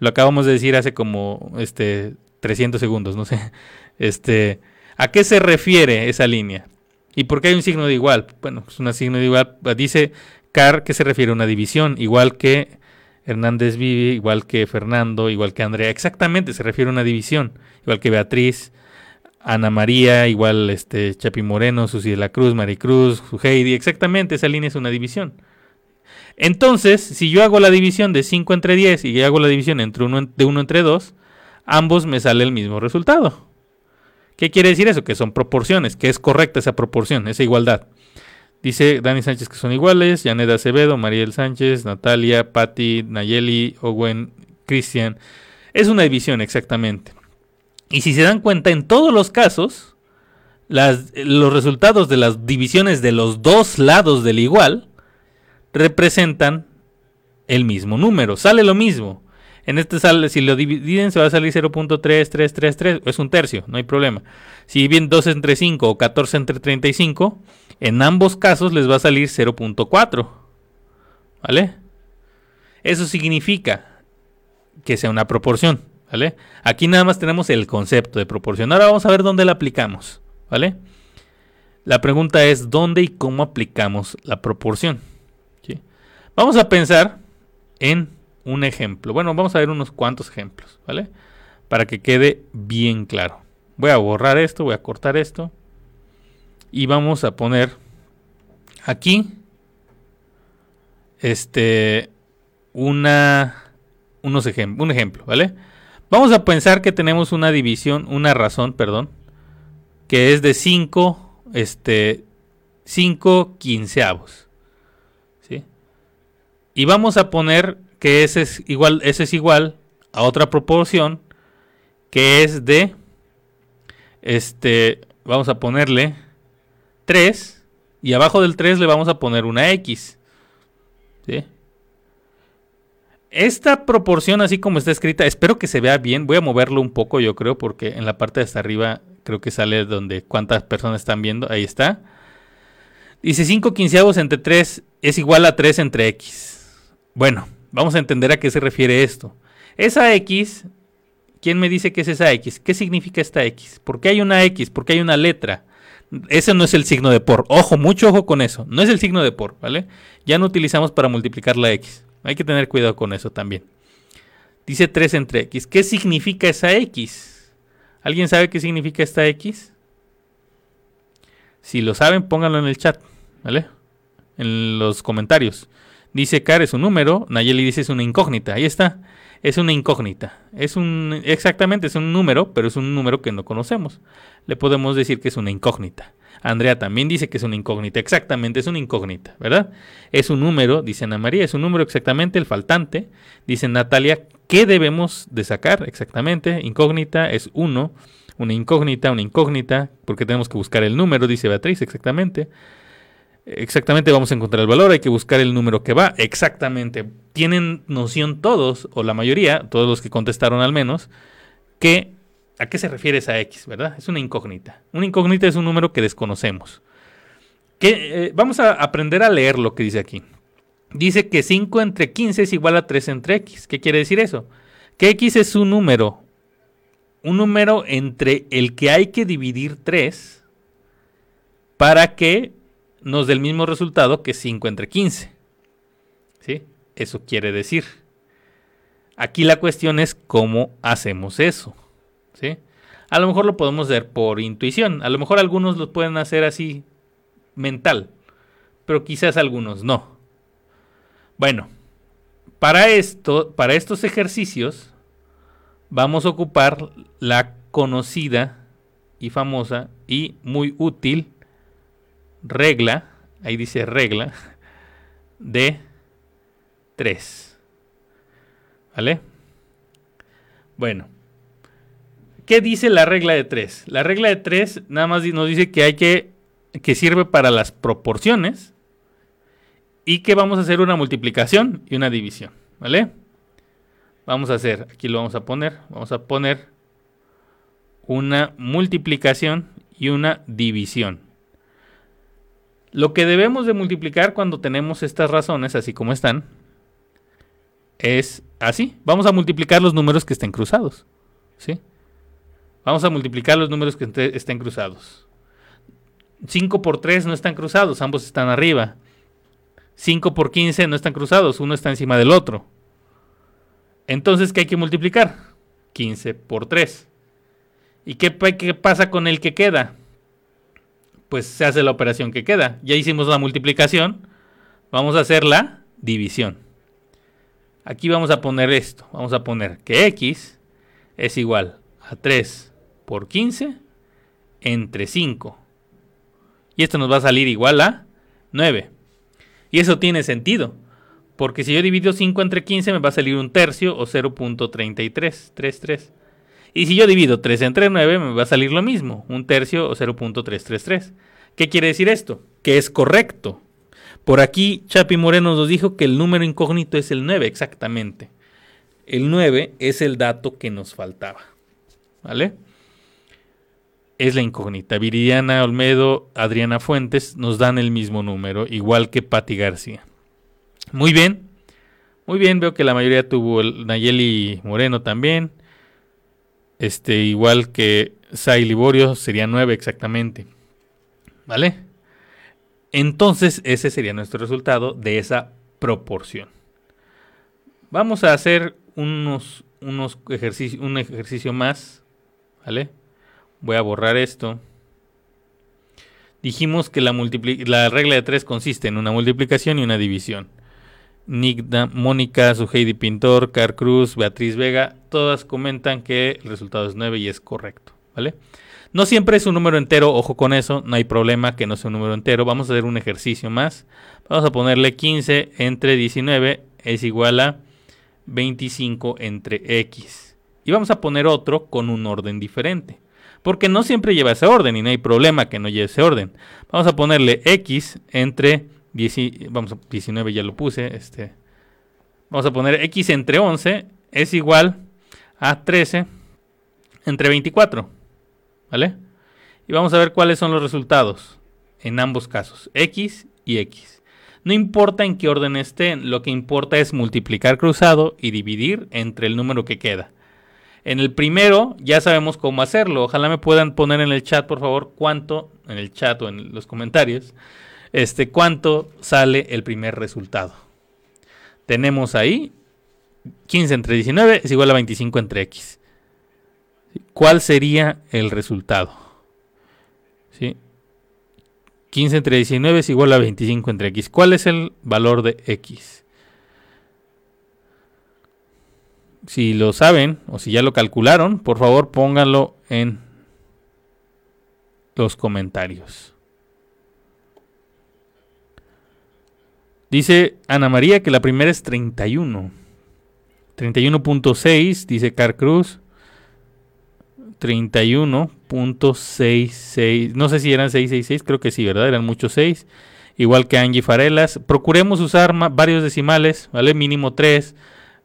Lo acabamos de decir hace como este 300 segundos, no sé. Este, ¿a qué se refiere esa línea? ¿Y por qué hay un signo de igual? Bueno, es un signo de igual. Dice Car que se refiere a una división, igual que Hernández Vive, igual que Fernando, igual que Andrea. Exactamente, se refiere a una división. Igual que Beatriz, Ana María, igual este Chapi Moreno, Susi de la Cruz, Maricruz, Heidi. Exactamente, esa línea es una división. Entonces, si yo hago la división de 5 entre 10 y hago la división entre uno, de 1 entre 2, ambos me sale el mismo resultado. ¿Qué quiere decir eso? Que son proporciones, que es correcta esa proporción, esa igualdad. Dice Dani Sánchez que son iguales, Janet Acevedo, Mariel Sánchez, Natalia, Patti, Nayeli, Owen, Cristian. Es una división exactamente. Y si se dan cuenta, en todos los casos, los resultados de las divisiones de los dos lados del igual representan el mismo número, sale lo mismo. En este sale, si lo dividen, se va a salir 0.3333, es un tercio, no hay problema. Si bien 2 entre 5 o 14 entre 35, en ambos casos les va a salir 0.4. ¿Vale? Eso significa que sea una proporción. ¿Vale? Aquí nada más tenemos el concepto de proporción. Ahora vamos a ver dónde la aplicamos. ¿Vale? La pregunta es dónde y cómo aplicamos la proporción. Vamos a pensar en un ejemplo. Bueno, vamos a ver unos cuantos ejemplos, ¿vale? Para que quede bien claro. Voy a borrar esto, voy a cortar esto. Y vamos a poner aquí este una unos un ejemplo, ¿vale? Vamos a pensar que tenemos una división, una razón, perdón, que es de 5, este, 5 quinceavos. ¿sí? Y vamos a poner que ese es igual, ese es igual a otra proporción que es de, este, vamos a ponerle 3 y abajo del 3 le vamos a poner una X. ¿sí? Esta proporción, así como está escrita, espero que se vea bien. Voy a moverlo un poco, yo creo, porque en la parte de hasta arriba creo que sale donde cuántas personas están viendo. Ahí está. Dice 5 quinceavos entre 3 es igual a 3 entre x. Bueno, vamos a entender a qué se refiere esto. Esa x, ¿quién me dice que es esa x? ¿Qué significa esta x? ¿Por qué hay una x? ¿Por qué hay una letra? Ese no es el signo de por. Ojo, mucho ojo con eso. No es el signo de por, ¿vale? Ya no utilizamos para multiplicar la x. Hay que tener cuidado con eso también. Dice 3 entre x. ¿Qué significa esa x? ¿Alguien sabe qué significa esta x? Si lo saben, pónganlo en el chat, ¿vale? En los comentarios. Dice Car es un número, Nayeli dice es una incógnita. Ahí está. Es una incógnita. Es un exactamente es un número, pero es un número que no conocemos. Le podemos decir que es una incógnita. Andrea también dice que es una incógnita. Exactamente, es una incógnita, ¿verdad? Es un número, dice Ana María, es un número exactamente el faltante. Dice Natalia, ¿qué debemos de sacar exactamente? Incógnita es uno, una incógnita, una incógnita, porque tenemos que buscar el número, dice Beatriz, exactamente. Exactamente vamos a encontrar el valor, hay que buscar el número que va. Exactamente. Tienen noción todos, o la mayoría, todos los que contestaron al menos, que ¿A qué se refiere esa X, verdad? Es una incógnita. Una incógnita es un número que desconocemos. Eh, vamos a aprender a leer lo que dice aquí. Dice que 5 entre 15 es igual a 3 entre X. ¿Qué quiere decir eso? Que X es un número. Un número entre el que hay que dividir 3 para que nos dé el mismo resultado que 5 entre 15. ¿Sí? Eso quiere decir. Aquí la cuestión es cómo hacemos eso. A lo mejor lo podemos hacer por intuición, a lo mejor algunos lo pueden hacer así mental, pero quizás algunos no. Bueno, para esto, para estos ejercicios vamos a ocupar la conocida y famosa y muy útil regla, ahí dice regla de 3. ¿Vale? Bueno, ¿Qué dice la regla de 3? La regla de 3 nada más nos dice que hay que que sirve para las proporciones y que vamos a hacer una multiplicación y una división, ¿vale? Vamos a hacer, aquí lo vamos a poner, vamos a poner una multiplicación y una división. Lo que debemos de multiplicar cuando tenemos estas razones, así como están, es así. Vamos a multiplicar los números que estén cruzados, ¿sí? Vamos a multiplicar los números que estén cruzados. 5 por 3 no están cruzados, ambos están arriba. 5 por 15 no están cruzados, uno está encima del otro. Entonces, ¿qué hay que multiplicar? 15 por 3. ¿Y qué, qué, pasa con el que queda? Pues se hace la operación que queda. Ya hicimos la multiplicación. Vamos a hacer la división. Aquí vamos a poner esto. Vamos a poner que x es igual a 3 por 15 entre 5. Y esto nos va a salir igual a 9. Y eso tiene sentido. Porque si yo divido 5 entre 15 me va a salir un tercio o 0.3333. Y si yo divido 3 entre 9 me va a salir lo mismo, un tercio o 0.333. ¿Qué quiere decir esto? Que es correcto. Por aquí Chapi Moreno nos dijo que el número incógnito es el 9, exactamente. El 9 es el dato que nos faltaba. ¿Vale? es la incógnita. Viridiana Olmedo, Adriana Fuentes nos dan el mismo número, igual que Patti García. Muy bien, muy bien, veo que la mayoría tuvo el Nayeli Moreno también. Este, igual que Sai Liborio, sería 9 exactamente. ¿Vale? Entonces, ese sería nuestro resultado de esa proporción. Vamos a hacer unos, unos un ejercicio más. ¿Vale? Voy a borrar esto. Dijimos que la, la regla de 3 consiste en una multiplicación y una división. Nick, Mónica, Suheidi Pintor, Car Cruz, Beatriz Vega, todas comentan que el resultado es 9 y es correcto, ¿vale? No siempre es un número entero, ojo con eso, no hay problema que no sea un número entero. Vamos a hacer un ejercicio más. Vamos a ponerle 15 entre 19 es igual a 25 entre x. Y vamos a poner otro con un orden diferente. Porque no siempre lleva ese orden y no hay problema que no lleve ese orden. Vamos a ponerle x entre vamos a, 19 ya lo puse, este, vamos a poner x entre 11 es igual a 13 entre 24, ¿vale? Y vamos a ver cuáles son los resultados en ambos casos, x y x. No importa en qué orden estén, lo que importa es multiplicar cruzado y dividir entre el número que queda. En el primero ya sabemos cómo hacerlo. Ojalá me puedan poner en el chat, por favor, cuánto, en el chat o en los comentarios, este, cuánto sale el primer resultado. Tenemos ahí 15 entre 19 es igual a 25 entre x. ¿Cuál sería el resultado? ¿Sí? 15 entre 19 es igual a 25 entre x. ¿Cuál es el valor de x? Si lo saben o si ya lo calcularon, por favor pónganlo en los comentarios. Dice Ana María que la primera es 31. 31.6, dice Car Cruz. 31.66. No sé si eran 666, creo que sí, ¿verdad? Eran muchos 6. Igual que Angie Farelas. Procuremos usar varios decimales, ¿vale? Mínimo 3.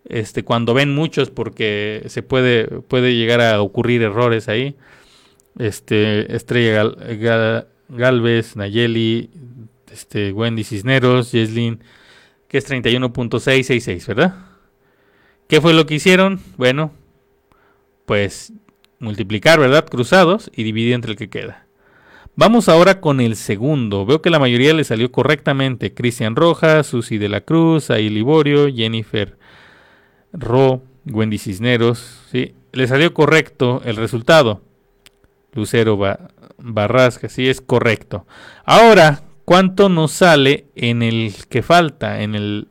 Este, cuando ven muchos, porque se puede, puede llegar a ocurrir errores ahí. Este, Estrella Galvez, Nayeli, este, Wendy Cisneros, Jesslyn, que es 31.666, ¿verdad? ¿Qué fue lo que hicieron? Bueno, pues multiplicar, ¿verdad? Cruzados y dividir entre el que queda. Vamos ahora con el segundo. Veo que la mayoría le salió correctamente. Cristian Rojas, Susi de la Cruz, Ahí Liborio, Jennifer Ro, Wendy Cisneros. ¿sí? Le salió correcto el resultado. Lucero Barrasca, sí es correcto. Ahora, ¿cuánto nos sale en el que falta, en el,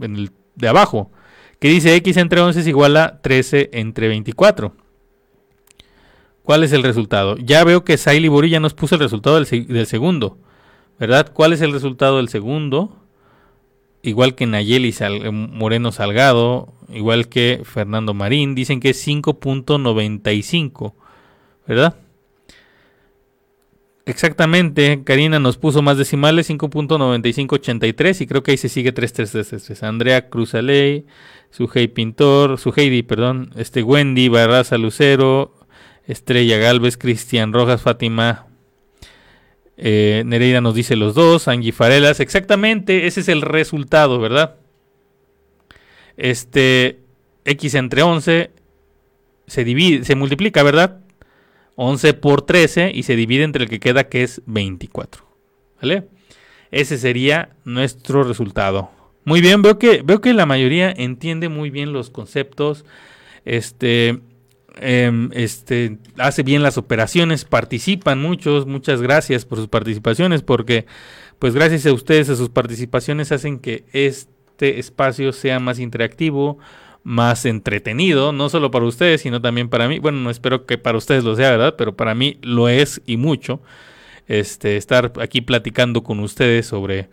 en el de abajo? Que dice x entre 11 es igual a 13 entre 24. ¿Cuál es el resultado? Ya veo que Saily Buri ya nos puso el resultado del, segundo. ¿Verdad? ¿Cuál es el resultado del segundo? Igual que Nayeli Moreno Salgado, igual que Fernando Marín, dicen que es 5.95. ¿Verdad? Exactamente, Karina nos puso más decimales, 5.9583 y creo que ahí se sigue 3333. Andrea Cruzaley, Sujei Pintor, Suheidi, perdón, este Wendy, Barraza Lucero, Estrella Galvez, Cristian Rojas, Fátima, eh, Nereida nos dice los dos, Angie Farelas, exactamente, ese es el resultado, ¿verdad? Este X entre 11 se divide, se multiplica, ¿verdad? 11 por 13 y se divide entre el que queda que es 24. ¿Vale? Ese sería nuestro resultado. Muy bien, veo que, veo que la mayoría entiende muy bien los conceptos. Este, em, este, hace bien las operaciones, participan muchos. Muchas gracias por sus participaciones porque pues gracias a ustedes, a sus participaciones hacen que este espacio sea más interactivo, más entretenido, no solo para ustedes, sino también para mí. Bueno, no espero que para ustedes lo sea, ¿verdad? Pero para mí lo es y mucho. Este, estar aquí platicando con ustedes sobre,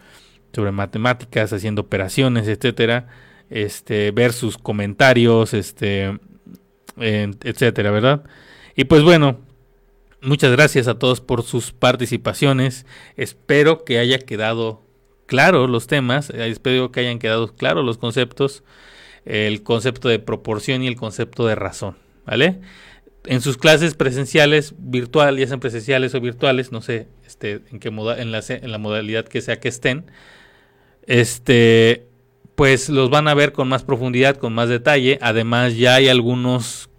sobre matemáticas, haciendo operaciones, etcétera. Este, ver sus comentarios, este, etcétera, ¿verdad? Y pues bueno, muchas gracias a todos por sus participaciones. Espero que haya quedado claro los temas, espero que hayan quedado claros los conceptos el concepto de proporción y el concepto de razón, ¿vale? En sus clases presenciales, virtual, ya sean presenciales o virtuales, no sé este, en, qué moda, en, la, en la modalidad que sea que estén, este, pues los van a ver con más profundidad, con más detalle. Además, ya hay algunos,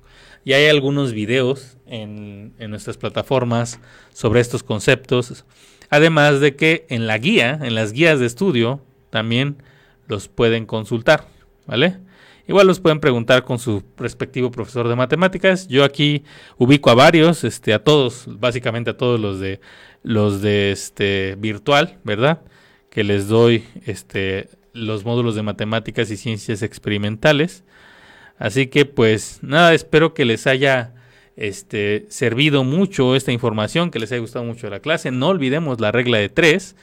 ya hay algunos videos en, en nuestras plataformas sobre estos conceptos. Además de que en la guía, en las guías de estudio, también los pueden consultar, ¿vale? Igual los pueden preguntar con su respectivo profesor de matemáticas. Yo aquí ubico a varios, este, a todos, básicamente a todos los de los de este virtual, ¿verdad? Que les doy este los módulos de matemáticas y ciencias experimentales. Así que pues nada, espero que les haya este, servido mucho esta información, que les haya gustado mucho la clase. No olvidemos la regla de tres.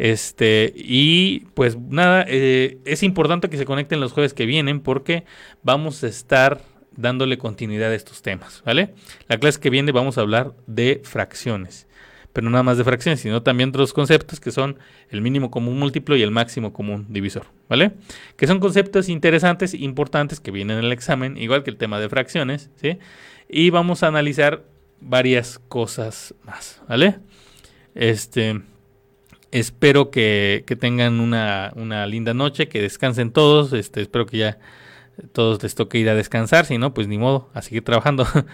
Este, y pues nada, eh, es importante que se conecten los jueves que vienen porque vamos a estar dándole continuidad a estos temas, ¿vale? La clase que viene vamos a hablar de fracciones, pero no nada más de fracciones, sino también otros conceptos que son el mínimo común múltiplo y el máximo común divisor, ¿vale? Que son conceptos interesantes, importantes que vienen en el examen, igual que el tema de fracciones, ¿sí? Y vamos a analizar varias cosas más, ¿vale? Este, Espero que, tengan una, linda noche, que descansen todos. Este, espero que ya todos les toque ir a descansar, si no, pues ni modo, a seguir trabajando.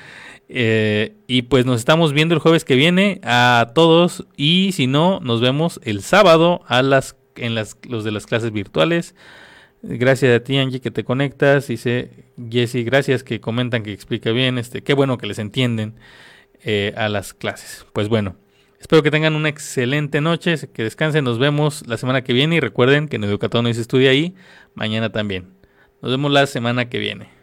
Eh, y pues nos estamos viendo el jueves que viene a todos y si no, nos vemos el sábado a las, en las, los de las clases virtuales. Gracias a ti, Angie, que te conectas. Dice Jesse, gracias que comentan que explica bien. Este, qué bueno que les entienden eh, a las clases. Pues bueno, Espero que tengan una excelente noche, que descansen, nos vemos la semana que viene y recuerden que en Educatón hoy se estudia ahí, mañana también. Nos vemos la semana que viene.